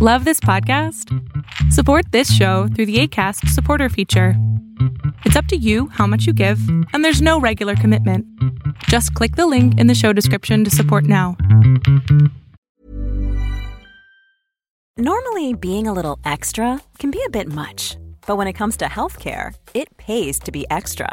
Love this podcast? Support this show through the ACAST supporter feature. It's up to you how much you give, and there's no regular commitment. Just click the link in the show description to support now. Normally, being a little extra can be a bit much, but when it comes to healthcare, it pays to be extra.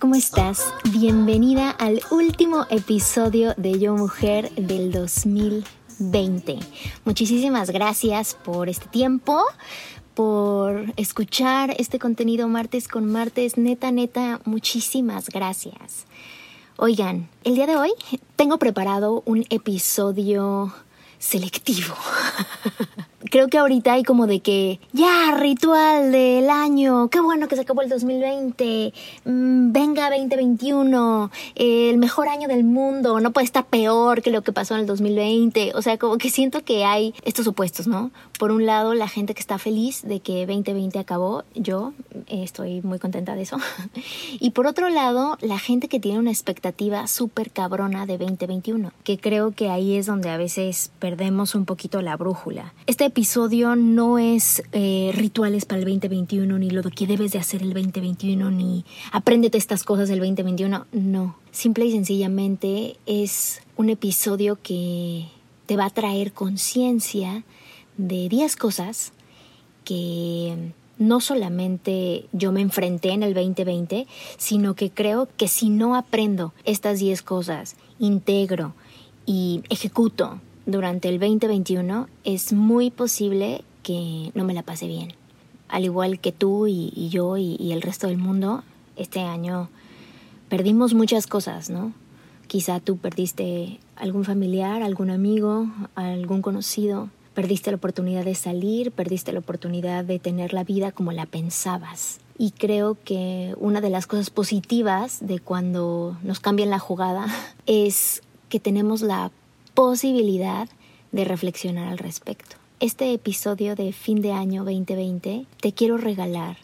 ¿cómo estás? Bienvenida al último episodio de Yo Mujer del 2020. Muchísimas gracias por este tiempo, por escuchar este contenido martes con martes. Neta, neta, muchísimas gracias. Oigan, el día de hoy tengo preparado un episodio selectivo. Creo que ahorita hay como de que ya, ritual del año, qué bueno que se acabó el 2020, mm, venga 2021, el mejor año del mundo, no puede estar peor que lo que pasó en el 2020. O sea, como que siento que hay estos opuestos, ¿no? Por un lado, la gente que está feliz de que 2020 acabó, yo eh, estoy muy contenta de eso. y por otro lado, la gente que tiene una expectativa súper cabrona de 2021, que creo que ahí es donde a veces perdemos un poquito la brújula. Este episodio no es eh, rituales para el 2021, ni lo que debes de hacer el 2021, ni apréndete estas cosas del 2021. No, simple y sencillamente es un episodio que te va a traer conciencia de 10 cosas que no solamente yo me enfrenté en el 2020, sino que creo que si no aprendo estas 10 cosas, integro y ejecuto durante el 2021, es muy posible que no me la pase bien. Al igual que tú y, yo y, y el resto del mundo, este año perdimos muchas cosas, ¿no? Quizá tú perdiste algún familiar, algún amigo, algún conocido, Perdiste la oportunidad de salir, perdiste la oportunidad de tener la vida como la pensabas. Y creo que una de las cosas positivas de cuando nos cambian la jugada es que tenemos la posibilidad de reflexionar al respecto. Este episodio de fin de año 2020 te quiero regalar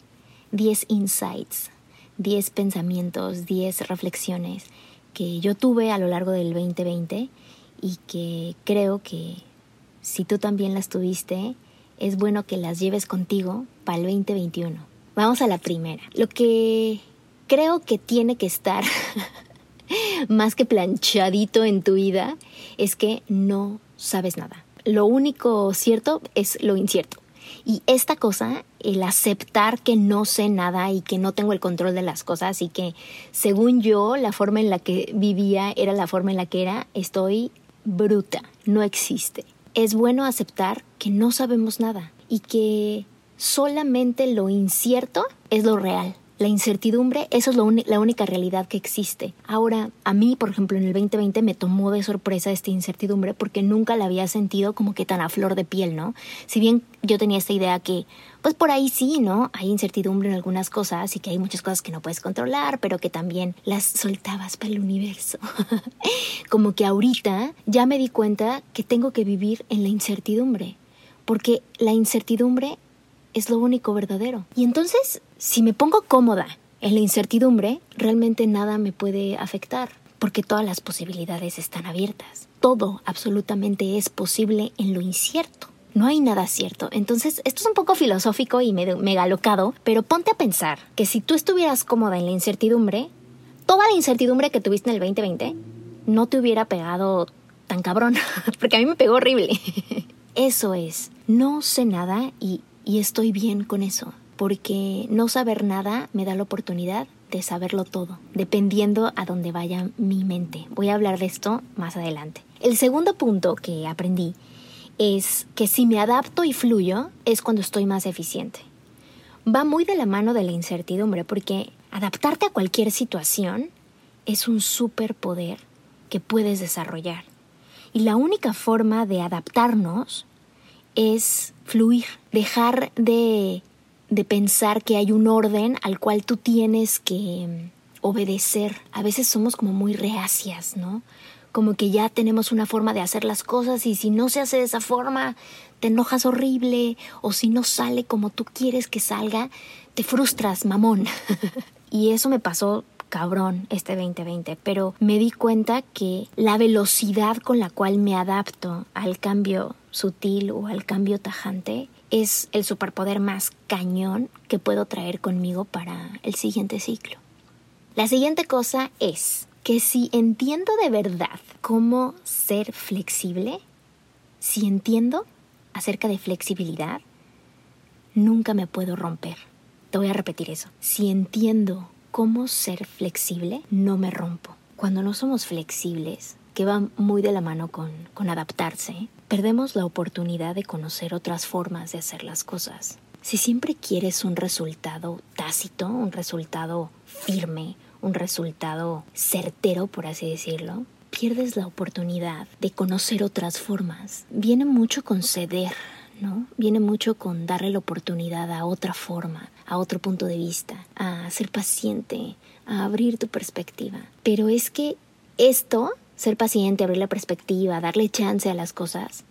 10 insights, 10 pensamientos, 10 reflexiones que yo tuve a lo largo del 2020 y que creo que si tú también las tuviste, es bueno que las lleves contigo para el 2021. Vamos a la primera. Lo que creo que tiene que estar más que planchadito en tu vida es que no sabes nada. Lo único cierto es lo incierto. Y esta cosa, el aceptar que no sé nada y que no tengo el control de las cosas y que según yo la forma en la que vivía era la forma en la que era, estoy bruta, no existe es bueno aceptar que no sabemos nada y que solamente lo incierto es lo real. La incertidumbre, eso es la única realidad que existe. Ahora, a mí, por ejemplo, en el 2020 me tomó de sorpresa esta incertidumbre porque nunca la había sentido como que tan a flor de piel, ¿no? Si bien yo tenía esta idea que, pues por ahí sí, ¿no? Hay incertidumbre en algunas cosas y que hay muchas cosas que no puedes controlar, pero que también las soltabas para el universo. como que ahorita ya me di cuenta que tengo que vivir en la incertidumbre, porque la incertidumbre es lo único verdadero. Y entonces, si me pongo cómoda en la incertidumbre, realmente nada me puede afectar, porque todas las posibilidades están abiertas. Todo absolutamente es posible en lo incierto. No hay nada cierto. Entonces, esto es un poco filosófico y mega locado, pero ponte a pensar que si tú estuvieras cómoda en la incertidumbre, toda la incertidumbre que tuviste en el 2020 no te hubiera pegado tan cabrón, porque a mí me pegó horrible. Eso es, no sé nada y y estoy bien con eso, porque no saber nada me da la oportunidad de saberlo todo, dependiendo a dónde vaya mi mente. Voy a hablar de esto más adelante. El segundo punto que aprendí es que si me adapto y fluyo es cuando estoy más eficiente. va muy de la mano de la incertidumbre, porque adaptarte a cualquier situación es un superpoder que puedes desarrollar. Y la única forma de adaptarnos es fluir, dejar de, de pensar que hay un orden al cual tú tienes que obedecer. A veces somos como muy reacias, ¿no? Como que ya tenemos una forma de hacer las cosas y si no se hace de esa forma, te enojas horrible o si no sale como tú quieres que salga, te frustras, mamón. y eso me pasó cabrón este 2020, pero me di cuenta que la velocidad con la cual me adapto al cambio sutil o al cambio tajante es el superpoder más cañón que puedo traer conmigo para el siguiente ciclo. La siguiente cosa es que si entiendo de verdad cómo ser flexible, si entiendo acerca de flexibilidad, nunca me puedo romper. Te voy a repetir eso. Si entiendo cómo ser flexible, no me rompo. Cuando no somos flexibles, que va muy de la mano con, con adaptarse, perdemos la oportunidad de conocer otras formas de hacer las cosas. Si siempre quieres un resultado tácito, un resultado firme, un resultado certero, por así decirlo, pierdes la oportunidad de conocer otras formas. Viene mucho con ceder, ¿no? Viene mucho con darle la oportunidad a otra forma, a otro punto de vista, a ser paciente, a abrir tu perspectiva. Pero es que esto, ser paciente, abrir la perspectiva, darle chance a las cosas,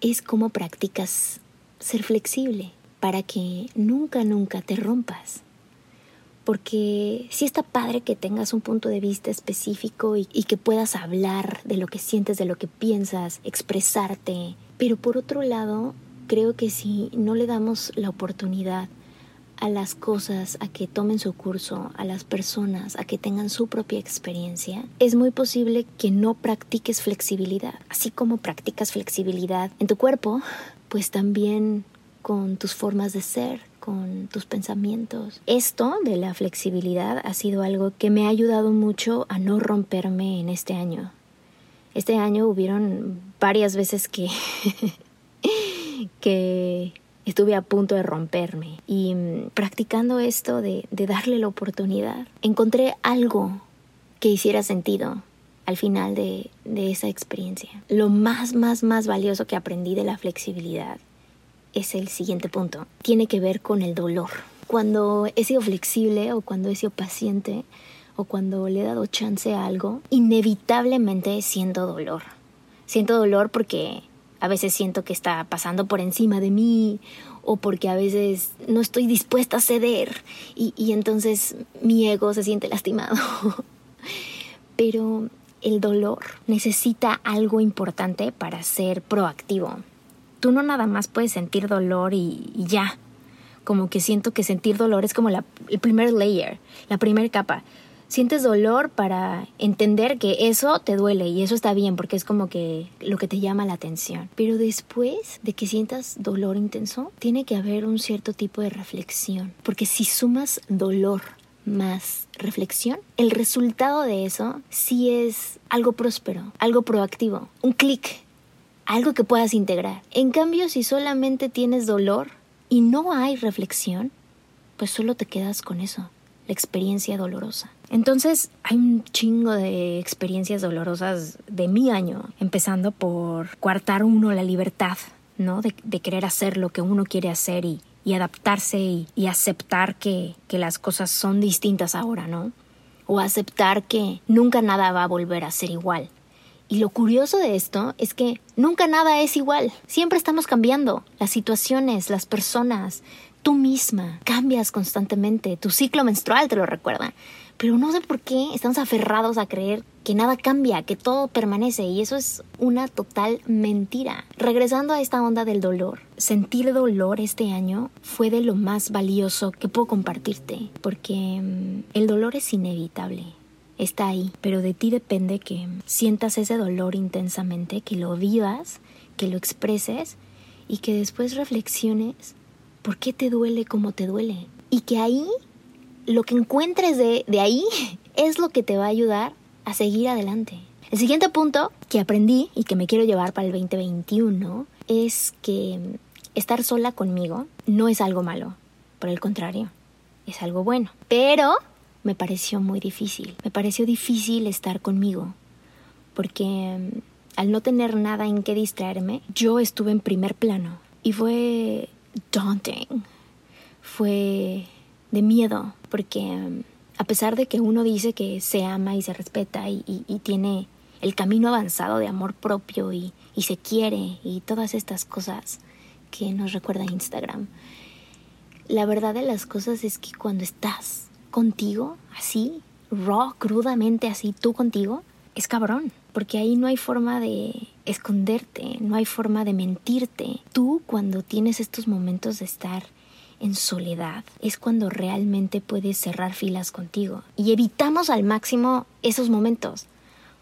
es como practicas ser flexible para que nunca, nunca te rompas porque sí está padre que tengas un punto de vista específico y, que puedas hablar de lo que sientes, de lo que piensas, expresarte. Pero por otro lado, creo que si no le damos la oportunidad a las cosas a que tomen su curso, a las personas a que tengan su propia experiencia, es muy posible que no practiques flexibilidad. Así como practicas flexibilidad en tu cuerpo, pues también con tus formas de ser, con tus pensamientos. Esto de la flexibilidad ha sido algo que me ha ayudado mucho a no romperme en este año. Este año hubieron varias veces que que estuve a punto de romperme y mm, practicando esto de, de darle la oportunidad, encontré algo que hiciera sentido al final de, de esa experiencia. Lo más, más, más valioso que aprendí de la flexibilidad es el siguiente punto. Tiene que ver con el dolor. Cuando he sido flexible o cuando he sido paciente o cuando le he dado chance a algo, inevitablemente siento dolor. Siento dolor porque a veces siento que está pasando por encima de mí o porque a veces no estoy dispuesta a ceder y, y entonces mi ego se siente lastimado. Pero el dolor necesita algo importante para ser proactivo tú no nada más puedes sentir dolor y, ya. Como que siento que sentir dolor es como la, el primer layer, la primera capa. Sientes dolor para entender que eso te duele y eso está bien porque es como que lo que te llama la atención. Pero después de que sientas dolor intenso, tiene que haber un cierto tipo de reflexión. Porque si sumas dolor más reflexión, el resultado de eso sí es algo próspero, algo proactivo, un clic algo que puedas integrar. En cambio, si solamente tienes dolor y no hay reflexión, pues solo te quedas con eso, la experiencia dolorosa. Entonces, hay un chingo de experiencias dolorosas de mi año, empezando por coartar uno la libertad, ¿no? De, querer hacer lo que uno quiere hacer y, adaptarse y, y aceptar que, que las cosas son distintas ahora, ¿no? O aceptar que nunca nada va a volver a ser igual. Y lo curioso de esto es que nunca nada es igual. Siempre estamos cambiando. Las situaciones, las personas, tú misma. Cambias constantemente. Tu ciclo menstrual te lo recuerda. Pero no sé por qué estamos aferrados a creer que nada cambia, que todo permanece. Y eso es una total mentira. Regresando a esta onda del dolor. Sentir dolor este año fue de lo más valioso que puedo compartirte. Porque mm, el dolor es inevitable está ahí, pero de ti depende que sientas ese dolor intensamente, que lo vivas, que lo expreses y que después reflexiones por qué te duele como te duele. Y que ahí, lo que encuentres de, de ahí es lo que te va a ayudar a seguir adelante. El siguiente punto que aprendí y que me quiero llevar para el 2021 es que estar sola conmigo no es algo malo. Por el contrario, es algo bueno. Pero me pareció muy difícil. Me pareció difícil estar conmigo. Porque mm, al no tener nada en qué distraerme, yo estuve en primer plano. Y fue daunting. Fue de miedo. Porque mm, a pesar de que uno dice que se ama y se respeta y, tiene el camino avanzado de amor propio y, y se quiere y todas estas cosas que nos recuerda Instagram, la verdad de las cosas es que cuando estás contigo, así, raw, crudamente así, tú contigo, es cabrón, porque ahí no hay forma de esconderte, no hay forma de mentirte. Tú cuando tienes estos momentos de estar en soledad es cuando realmente puedes cerrar filas contigo. Y evitamos al máximo esos momentos,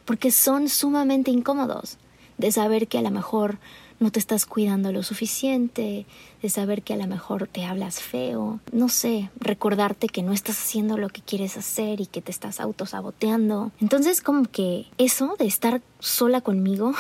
porque son sumamente incómodos de saber que a lo mejor no te estás cuidando lo suficiente, de saber que a lo mejor te hablas feo, no sé, recordarte que no estás haciendo lo que quieres hacer y que te estás autosaboteando. Entonces como que eso de estar sola conmigo,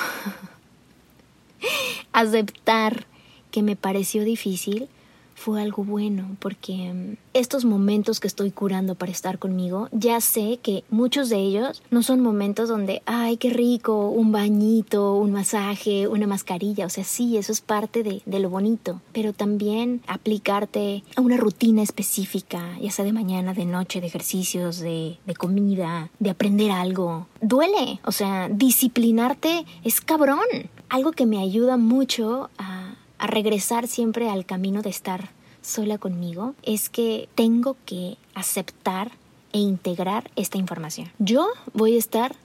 aceptar que me pareció difícil, fue algo bueno porque mm, estos momentos que estoy curando para estar conmigo, ya sé que muchos de ellos no son momentos donde, ay, qué rico, un bañito, un masaje, una mascarilla, o sea, sí, eso es parte de, de lo bonito, pero también aplicarte a una rutina específica, ya sea de mañana, de noche, de ejercicios, de, de comida, de aprender algo, duele, o sea, disciplinarte es cabrón, algo que me ayuda mucho a a regresar siempre al camino de estar sola conmigo es que tengo que aceptar e integrar esta información. Yo voy a estar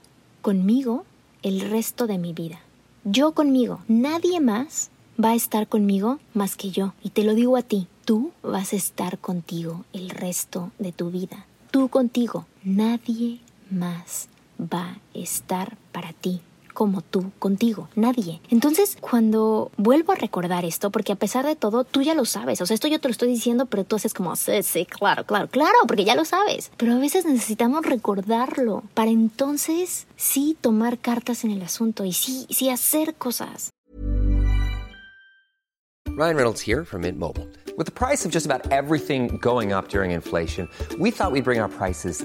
conmigo el resto de mi vida. Yo conmigo. Nadie más va a estar conmigo más que yo. Y te lo digo a ti, tú vas a estar contigo el resto de tu vida. Tú contigo. Nadie más va a estar para ti como tú contigo, nadie. Entonces, cuando vuelvo a recordar esto, porque a pesar de todo, tú ya lo sabes, o sea, esto yo te lo estoy diciendo, pero tú haces como, sí, sí, claro, claro, claro, porque ya lo sabes. Pero a veces necesitamos recordarlo para entonces sí tomar cartas en el asunto y sí, sí hacer cosas. Ryan Reynolds here from Mint Mobile. With the price of just about everything going up during inflation, we thought we'd bring our prices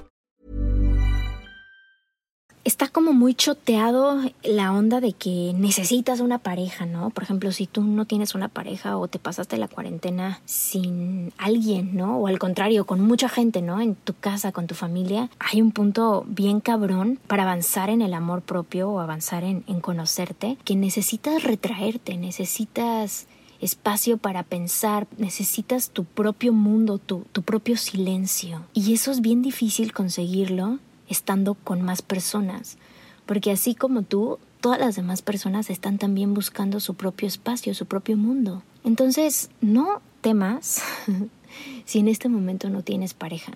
está como muy choteado la onda de que necesitas una pareja, ¿no? Por ejemplo, si tú no tienes una pareja o te pasaste la cuarentena sin alguien, ¿no? O al contrario, con mucha gente, ¿no? En tu casa, con tu familia, hay un punto bien cabrón para avanzar en el amor propio o avanzar en, conocerte, que necesitas retraerte, necesitas espacio para pensar, necesitas tu propio mundo, tu, tu propio silencio. Y eso es bien difícil conseguirlo estando con más personas, porque así como tú, todas las demás personas están también buscando su propio espacio, su propio mundo. Entonces, no temas si en este momento no tienes pareja,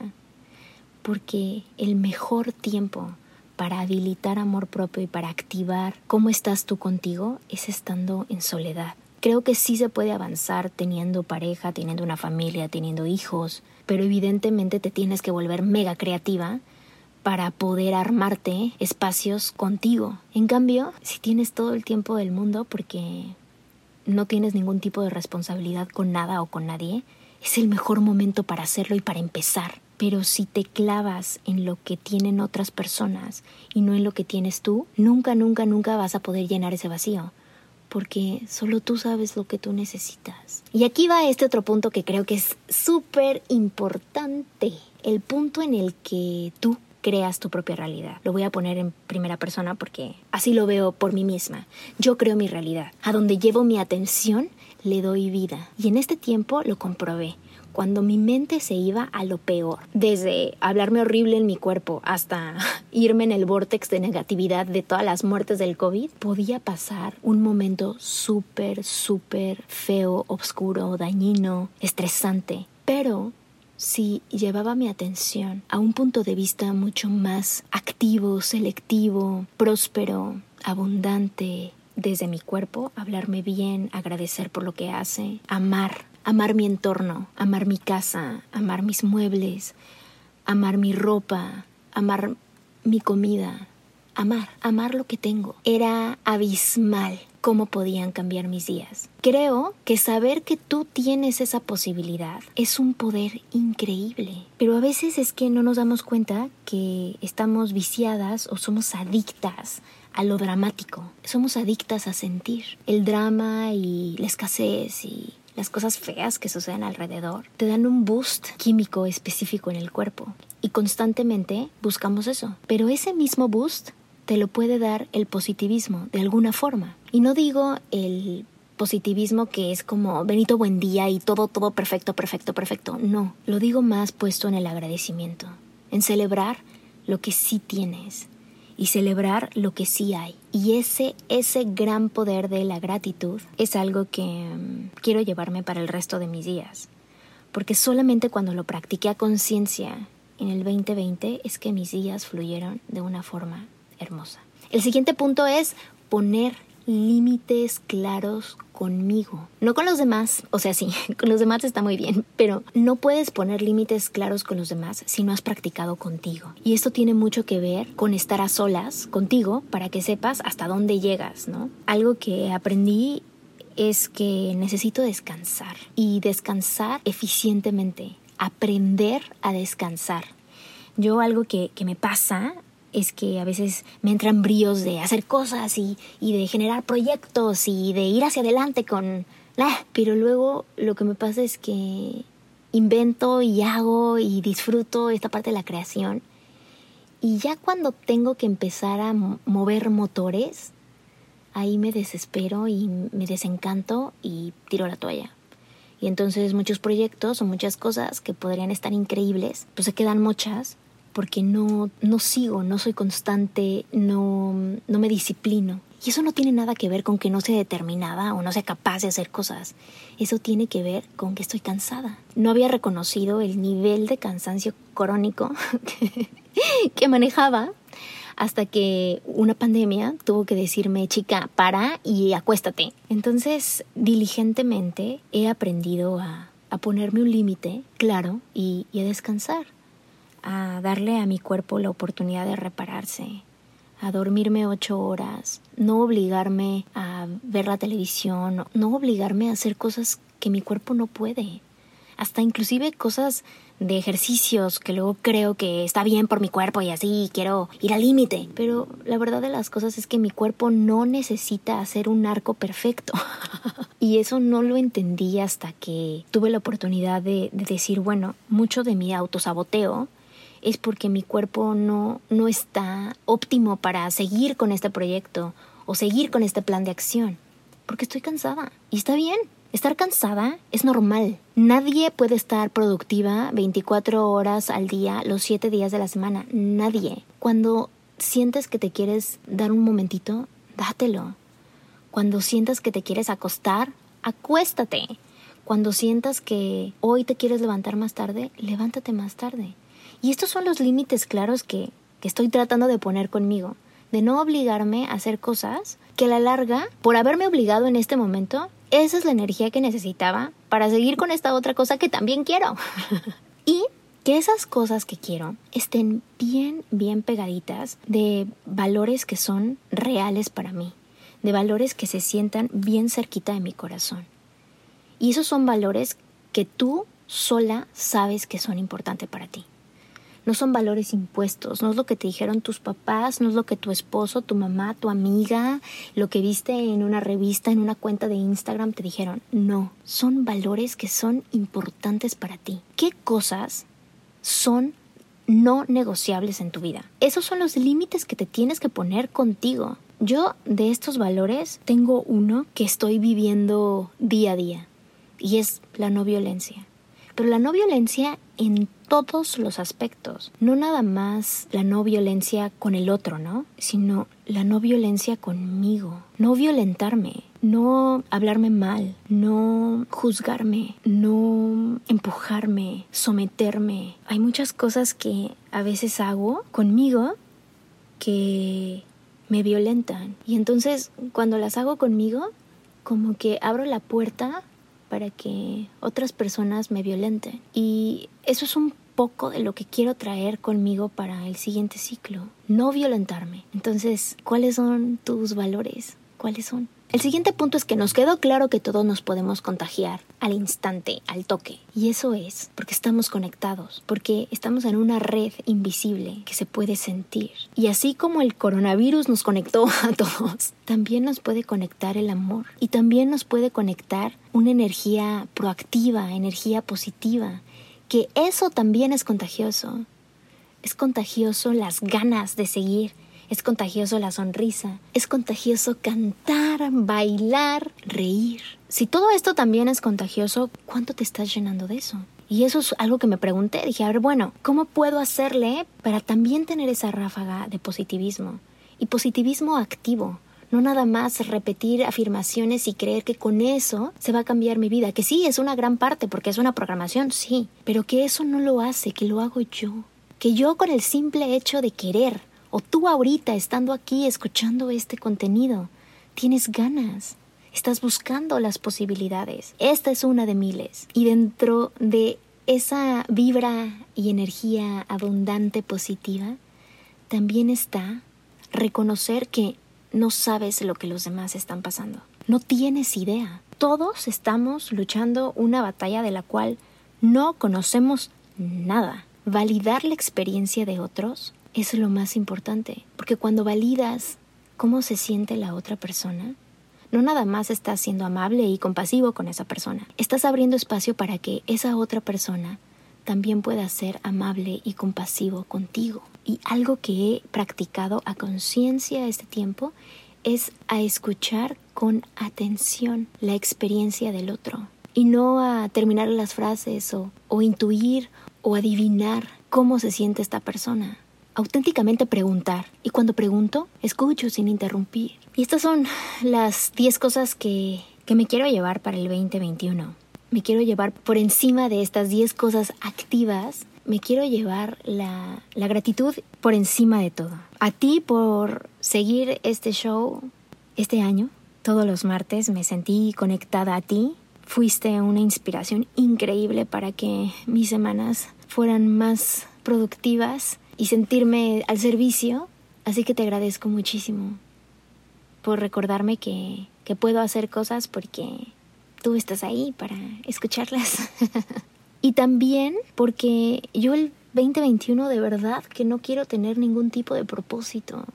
porque el mejor tiempo para habilitar amor propio y para activar cómo estás tú contigo es estando en soledad. Creo que sí se puede avanzar teniendo pareja, teniendo una familia, teniendo hijos, pero evidentemente te tienes que volver mega creativa para poder armarte espacios contigo. En cambio, si tienes todo el tiempo del mundo porque no tienes ningún tipo de responsabilidad con nada o con nadie, es el mejor momento para hacerlo y para empezar. Pero si te clavas en lo que tienen otras personas y no en lo que tienes tú, nunca, nunca, nunca vas a poder llenar ese vacío. Porque solo tú sabes lo que tú necesitas. Y aquí va este otro punto que creo que es súper importante. El punto en el que tú creas tu propia realidad. Lo voy a poner en primera persona porque así lo veo por mí misma. Yo creo mi realidad. A donde llevo mi atención, le doy vida. Y en este tiempo lo comprobé cuando mi mente se iba a lo peor, desde hablarme horrible en mi cuerpo hasta irme en el vortex de negatividad de todas las muertes del COVID, podía pasar un momento súper, súper feo, oscuro, dañino, estresante. Pero si llevaba mi atención a un punto de vista mucho más activo, selectivo, próspero, abundante, desde mi cuerpo, hablarme bien, agradecer por lo que hace, amar, amar mi entorno, amar mi casa, amar mis muebles, amar mi ropa, amar mi comida, amar, amar lo que tengo. Era abismal cómo podían cambiar mis días. Creo que saber que tú tienes esa posibilidad es un poder increíble, pero a veces es que no nos damos cuenta que estamos viciadas o somos adictas a lo dramático. Somos adictas a sentir el drama y la escasez y las cosas feas que suceden alrededor. Te dan un boost químico específico en el cuerpo y constantemente buscamos eso. Pero ese mismo boost te lo puede dar el positivismo de alguna forma. Y no digo el positivismo que es como Benito buen día y todo, todo perfecto, perfecto, perfecto. No, lo digo más puesto en el agradecimiento, en celebrar lo que sí tienes y celebrar lo que sí hay. Y ese, ese gran poder de la gratitud es algo que mm, quiero llevarme para el resto de mis días. Porque solamente cuando lo practiqué a conciencia en el 2020 es que mis días fluyeron de una forma hermosa. El siguiente punto es poner límites claros conmigo, no con los demás, o sea, sí, con los demás está muy bien, pero no puedes poner límites claros con los demás si no has practicado contigo. Y esto tiene mucho que ver con estar a solas contigo para que sepas hasta dónde llegas, ¿no? Algo que aprendí es que necesito descansar y descansar eficientemente, aprender a descansar. Yo algo que, que me pasa es que a veces me entran bríos de hacer cosas y, de generar proyectos y de ir hacia adelante con... pero luego lo que me pasa es que invento y hago y disfruto esta parte de la creación. Y ya cuando tengo que empezar a mover motores, ahí me desespero y me desencanto y tiro la toalla. Y entonces muchos proyectos o muchas cosas que podrían estar increíbles, pues se quedan muchas porque no, no sigo, no soy constante, no, no me disciplino. Y eso no tiene nada que ver con que no sea determinada o no sea capaz de hacer cosas. Eso tiene que ver con que estoy cansada. No había reconocido el nivel de cansancio crónico que, manejaba hasta que una pandemia tuvo que decirme, chica, para y acuéstate. Entonces, diligentemente he aprendido a, ponerme un límite claro y a descansar a darle a mi cuerpo la oportunidad de repararse, a dormirme ocho horas, no obligarme a ver la televisión, no obligarme a hacer cosas que mi cuerpo no puede, hasta inclusive cosas de ejercicios que luego creo que está bien por mi cuerpo y así quiero ir al límite. Pero la verdad de las cosas es que mi cuerpo no necesita hacer un arco perfecto. y eso no lo entendí hasta que tuve la oportunidad de, de decir, bueno, mucho de mi autosaboteo es porque mi cuerpo no, no está óptimo para seguir con este proyecto o seguir con este plan de acción. Porque estoy cansada. Y está bien. Estar cansada es normal. Nadie puede estar productiva 24 horas al día, los 7 días de la semana. Nadie. Cuando sientes que te quieres dar un momentito, dátelo. Cuando sientas que te quieres acostar, acuéstate. Cuando sientas que hoy te quieres levantar más tarde, levántate más tarde. Y estos son los límites claros que, estoy tratando de poner conmigo, de no obligarme a hacer cosas que a la larga, por haberme obligado en este momento, esa es la energía que necesitaba para seguir con esta otra cosa que también quiero. y que esas cosas que quiero estén bien, bien pegaditas de valores que son reales para mí, de valores que se sientan bien cerquita de mi corazón. Y esos son valores que tú sola sabes que son importantes para ti no son valores impuestos, no es lo que te dijeron tus papás, no es lo que tu esposo, tu mamá, tu amiga, lo que viste en una revista, en una cuenta de Instagram te dijeron. No, son valores que son importantes para ti. ¿Qué cosas son no negociables en tu vida? Esos son los límites que te tienes que poner contigo. Yo de estos valores tengo uno que estoy viviendo día a día y es la no violencia. Pero la no violencia en todos los aspectos. No nada más la no violencia con el otro, ¿no? Sino la no violencia conmigo. No violentarme, no hablarme mal, no juzgarme, no empujarme, someterme. Hay muchas cosas que a veces hago conmigo que me violentan. Y entonces cuando las hago conmigo, como que abro la puerta para que otras personas me violenten. Y eso es un poco de lo que quiero traer conmigo para el siguiente ciclo. No violentarme. Entonces, ¿cuáles son tus valores? ¿Cuáles son? El siguiente punto es que nos quedó claro que todos nos podemos contagiar al instante, al toque. Y eso es porque estamos conectados, porque estamos en una red invisible que se puede sentir. Y así como el coronavirus nos conectó a todos, también nos puede conectar el amor. Y también nos puede conectar una energía proactiva, energía positiva, que eso también es contagioso. Es contagioso las ganas de seguir, es contagioso la sonrisa, es contagioso cantar, bailar, reír. Si todo esto también es contagioso, ¿cuánto te estás llenando de eso? Y eso es algo que me pregunté. Dije, a ver, bueno, ¿cómo puedo hacerle para también tener esa ráfaga de positivismo? Y positivismo activo, no nada más repetir afirmaciones y creer que con eso se va a cambiar mi vida, que sí, es una gran parte porque es una programación, sí, pero que eso no lo hace, que lo hago yo, que yo con el simple hecho de querer, o tú ahorita estando aquí escuchando este contenido, tienes ganas, estás buscando las posibilidades. Esta es una de miles. Y dentro de esa vibra y energía abundante positiva, también está reconocer que no sabes lo que los demás están pasando. No tienes idea. Todos estamos luchando una batalla de la cual no conocemos nada. Validar la experiencia de otros es lo más importante, porque cuando validas cómo se siente la otra persona, no nada más estás siendo amable y compasivo con esa persona, estás abriendo espacio para que esa otra persona también pueda ser amable y compasivo contigo. Y algo que he practicado a conciencia este tiempo es a escuchar con atención la experiencia del otro y no a terminar las frases o, o intuir o adivinar cómo se siente esta persona auténticamente preguntar. Y cuando pregunto, escucho sin interrumpir. Y estas son las 10 cosas que, que me quiero llevar para el 2021. Me quiero llevar por encima de estas 10 cosas activas. Me quiero llevar la, la gratitud por encima de todo. A ti por seguir este show este año. Todos los martes me sentí conectada a ti. Fuiste una inspiración increíble para que mis semanas fueran más productivas y sentirme al servicio. Así que te agradezco muchísimo por recordarme que, que puedo hacer cosas porque tú estás ahí para escucharlas. y también porque yo el 2021 de verdad que no quiero tener ningún tipo de propósito.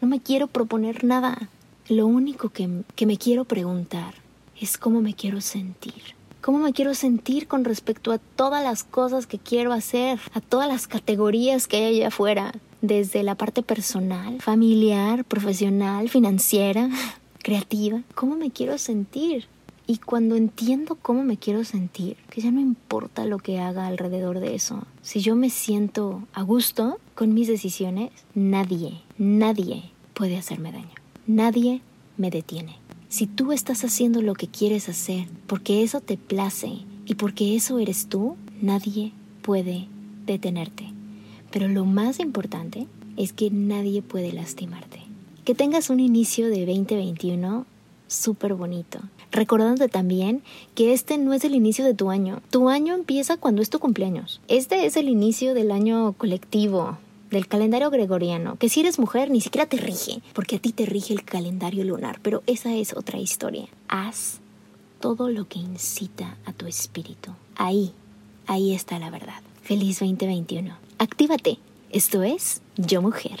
No me quiero proponer nada. Lo único que, que me quiero preguntar es cómo me quiero sentir cómo me quiero sentir con respecto a todas las cosas que quiero hacer, a todas las categorías que hay allá afuera, desde la parte personal, familiar, profesional, financiera, creativa, cómo me quiero sentir. Y cuando entiendo cómo me quiero sentir, que ya no importa lo que haga alrededor de eso, si yo me siento a gusto con mis decisiones, nadie, nadie puede hacerme daño. Nadie me detiene. Si tú estás haciendo lo que quieres hacer porque eso te place y porque eso eres tú, nadie puede detenerte. Pero lo más importante es que nadie puede lastimarte. Que tengas un inicio de 2021 súper bonito. Recordándote también que este no es el inicio de tu año. Tu año empieza cuando es tu cumpleaños. Este es el inicio del año colectivo, del calendario gregoriano, que si eres mujer ni siquiera te rige, porque a ti te rige el calendario lunar, pero esa es otra historia. Haz todo lo que incita a tu espíritu. Ahí, ahí está la verdad. Feliz 2021. Actívate. Esto es Yo Mujer.